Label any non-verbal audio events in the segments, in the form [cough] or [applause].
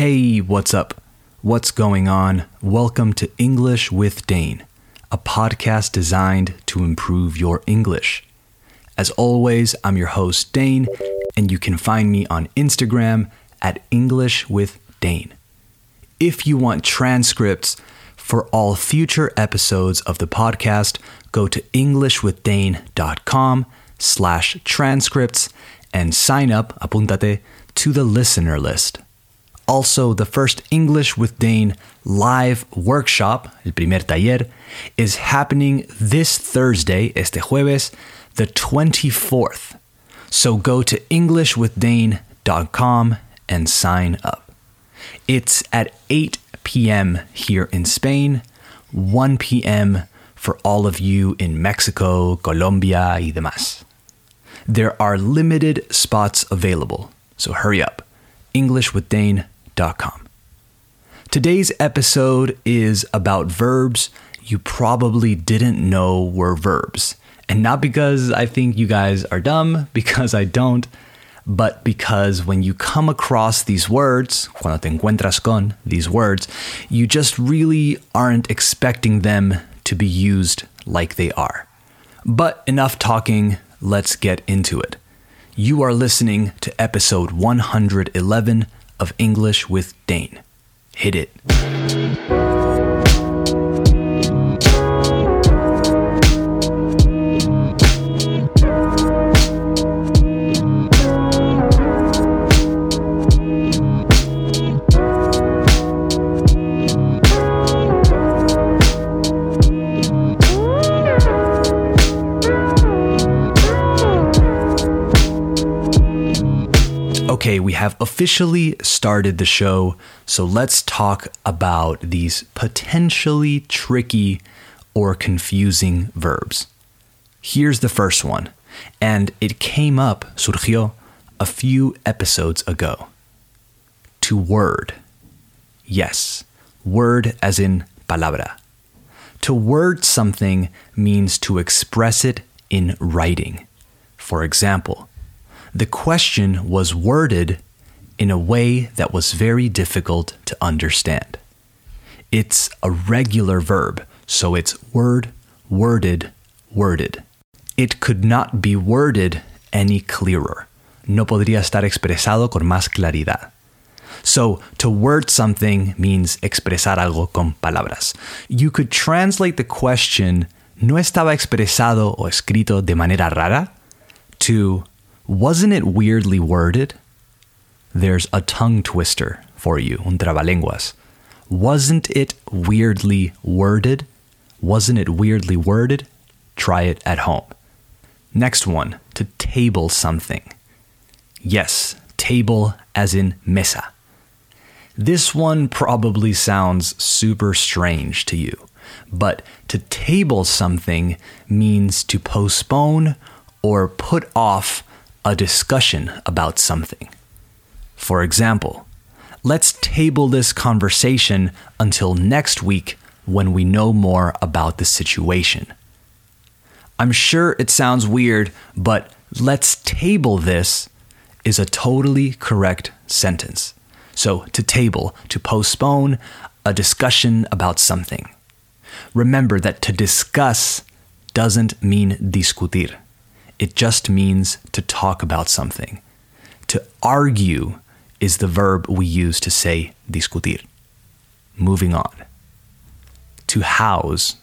Hey, what's up? What's going on? Welcome to English with Dane, a podcast designed to improve your English. As always, I'm your host, Dane, and you can find me on Instagram at English with Dane. If you want transcripts for all future episodes of the podcast, go to englishwithdane.com slash transcripts and sign up, apúntate, to the listener list. Also, the first English with Dane live workshop, el primer taller, is happening this Thursday, este jueves, the 24th. So go to englishwithdane.com and sign up. It's at 8 p.m. here in Spain, 1 p.m. for all of you in Mexico, Colombia, y demás. There are limited spots available, so hurry up. EnglishWithDane.com. Today's episode is about verbs you probably didn't know were verbs. And not because I think you guys are dumb, [laughs] because I don't, but because when you come across these words, cuando te encuentras con these words, you just really aren't expecting them to be used like they are. But enough talking, let's get into it. You are listening to episode 111 of English with Dane. Hit it. Okay, we have officially started the show, so let's talk about these potentially tricky or confusing verbs. Here's the first one, and it came up, surgió, a few episodes ago. To word. Yes, word as in palabra. To word something means to express it in writing. For example, the question was worded in a way that was very difficult to understand. It's a regular verb, so it's word, worded, worded. It could not be worded any clearer. No podría estar expresado con más claridad. So, to word something means expresar algo con palabras. You could translate the question, ¿no estaba expresado o escrito de manera rara? to wasn't it weirdly worded? There's a tongue twister for you, un trabalenguas. Wasn't it weirdly worded? Wasn't it weirdly worded? Try it at home. Next one, to table something. Yes, table as in mesa. This one probably sounds super strange to you, but to table something means to postpone or put off a discussion about something. For example, let's table this conversation until next week when we know more about the situation. I'm sure it sounds weird, but let's table this is a totally correct sentence. So, to table, to postpone a discussion about something. Remember that to discuss doesn't mean discutir. It just means to talk about something. To argue is the verb we use to say discutir. Moving on. To house.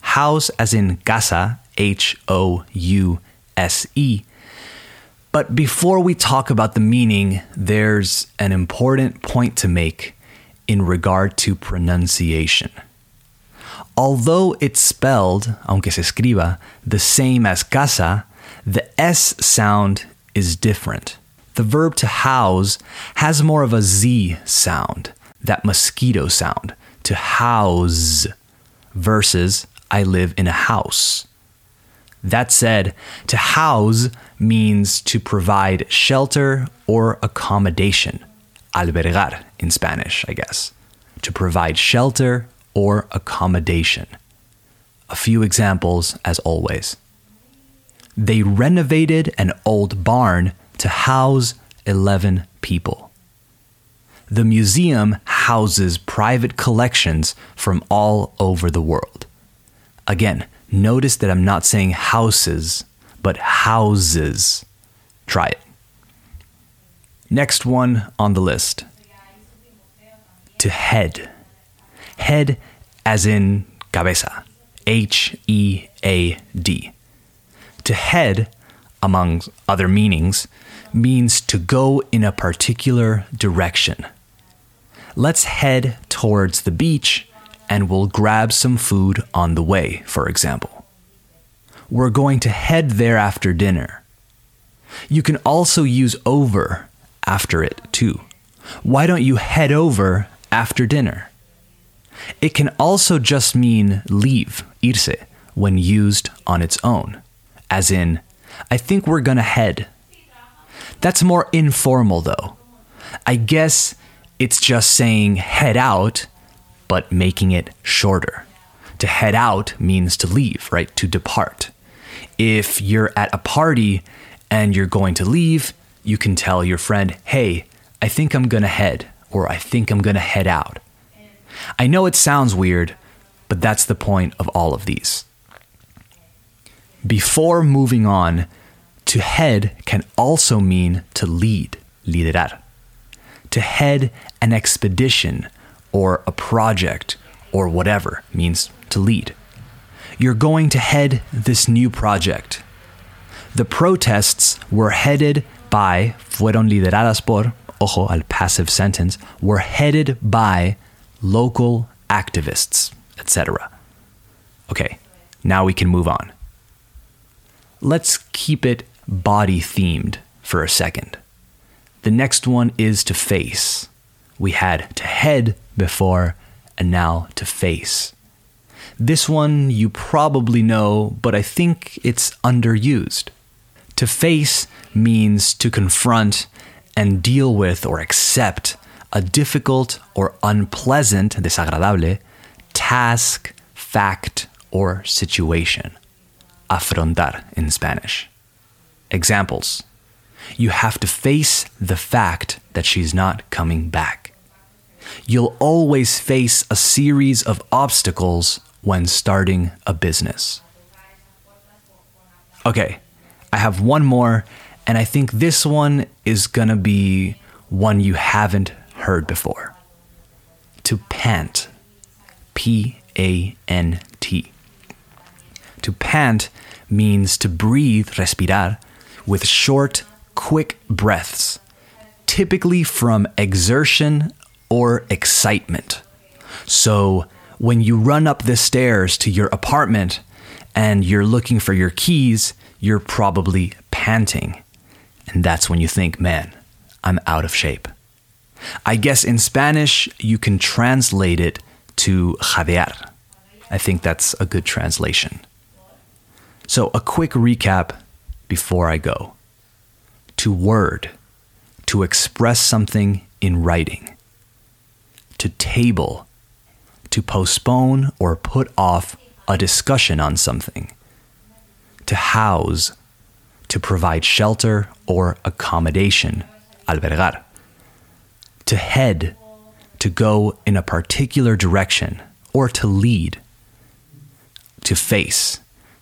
House as in casa, H O U S E. But before we talk about the meaning, there's an important point to make in regard to pronunciation. Although it's spelled, aunque se escriba, the same as casa, the S sound is different. The verb to house has more of a Z sound, that mosquito sound, to house, versus I live in a house. That said, to house means to provide shelter or accommodation. Albergar in Spanish, I guess. To provide shelter or accommodation. A few examples, as always. They renovated an old barn to house 11 people. The museum houses private collections from all over the world. Again, notice that I'm not saying houses, but houses. Try it. Next one on the list to head. Head as in cabeza. H E A D. To head, among other meanings, means to go in a particular direction. Let's head towards the beach and we'll grab some food on the way, for example. We're going to head there after dinner. You can also use over after it too. Why don't you head over after dinner? It can also just mean leave, irse, when used on its own, as in, I think we're gonna head. That's more informal though. I guess it's just saying head out, but making it shorter. To head out means to leave, right? To depart. If you're at a party and you're going to leave, you can tell your friend, hey, I think I'm gonna head, or I think I'm gonna head out. I know it sounds weird, but that's the point of all of these. Before moving on, to head can also mean to lead, liderar. To head an expedition or a project or whatever means to lead. You're going to head this new project. The protests were headed by, fueron lideradas por, ojo al passive sentence, were headed by local activists, etc. Okay, now we can move on. Let's keep it body themed for a second. The next one is to face. We had to head before, and now to face. This one you probably know, but I think it's underused. To face means to confront and deal with or accept a difficult or unpleasant, desagradable, task, fact, or situation. Afrontar in Spanish. Examples You have to face the fact that she's not coming back. You'll always face a series of obstacles when starting a business. Okay, I have one more, and I think this one is gonna be one you haven't heard before. To pant. P A N T. To pant means to breathe, respirar, with short, quick breaths, typically from exertion or excitement. So, when you run up the stairs to your apartment and you're looking for your keys, you're probably panting. And that's when you think, man, I'm out of shape. I guess in Spanish, you can translate it to jadear. I think that's a good translation. So, a quick recap before I go. To word, to express something in writing. To table, to postpone or put off a discussion on something. To house, to provide shelter or accommodation, albergar to head, to go in a particular direction, or to lead, to face,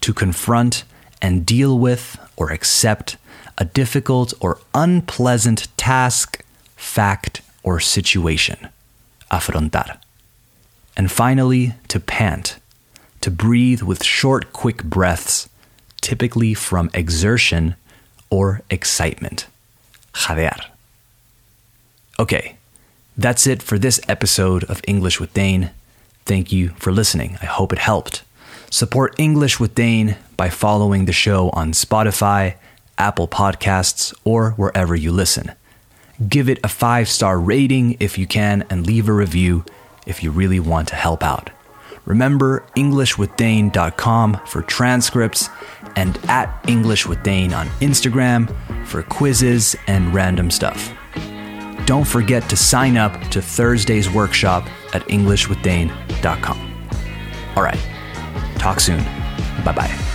to confront and deal with or accept a difficult or unpleasant task, fact, or situation. Afrontar. And finally, to pant, to breathe with short, quick breaths, typically from exertion or excitement. Jadear. Okay, that's it for this episode of English with Dane. Thank you for listening. I hope it helped. Support English with Dane by following the show on Spotify, Apple Podcasts, or wherever you listen. Give it a five star rating if you can, and leave a review if you really want to help out. Remember EnglishWithDane.com for transcripts and at English with Dane on Instagram for quizzes and random stuff don't forget to sign up to Thursday's workshop at EnglishWithDane.com. All right, talk soon. Bye bye.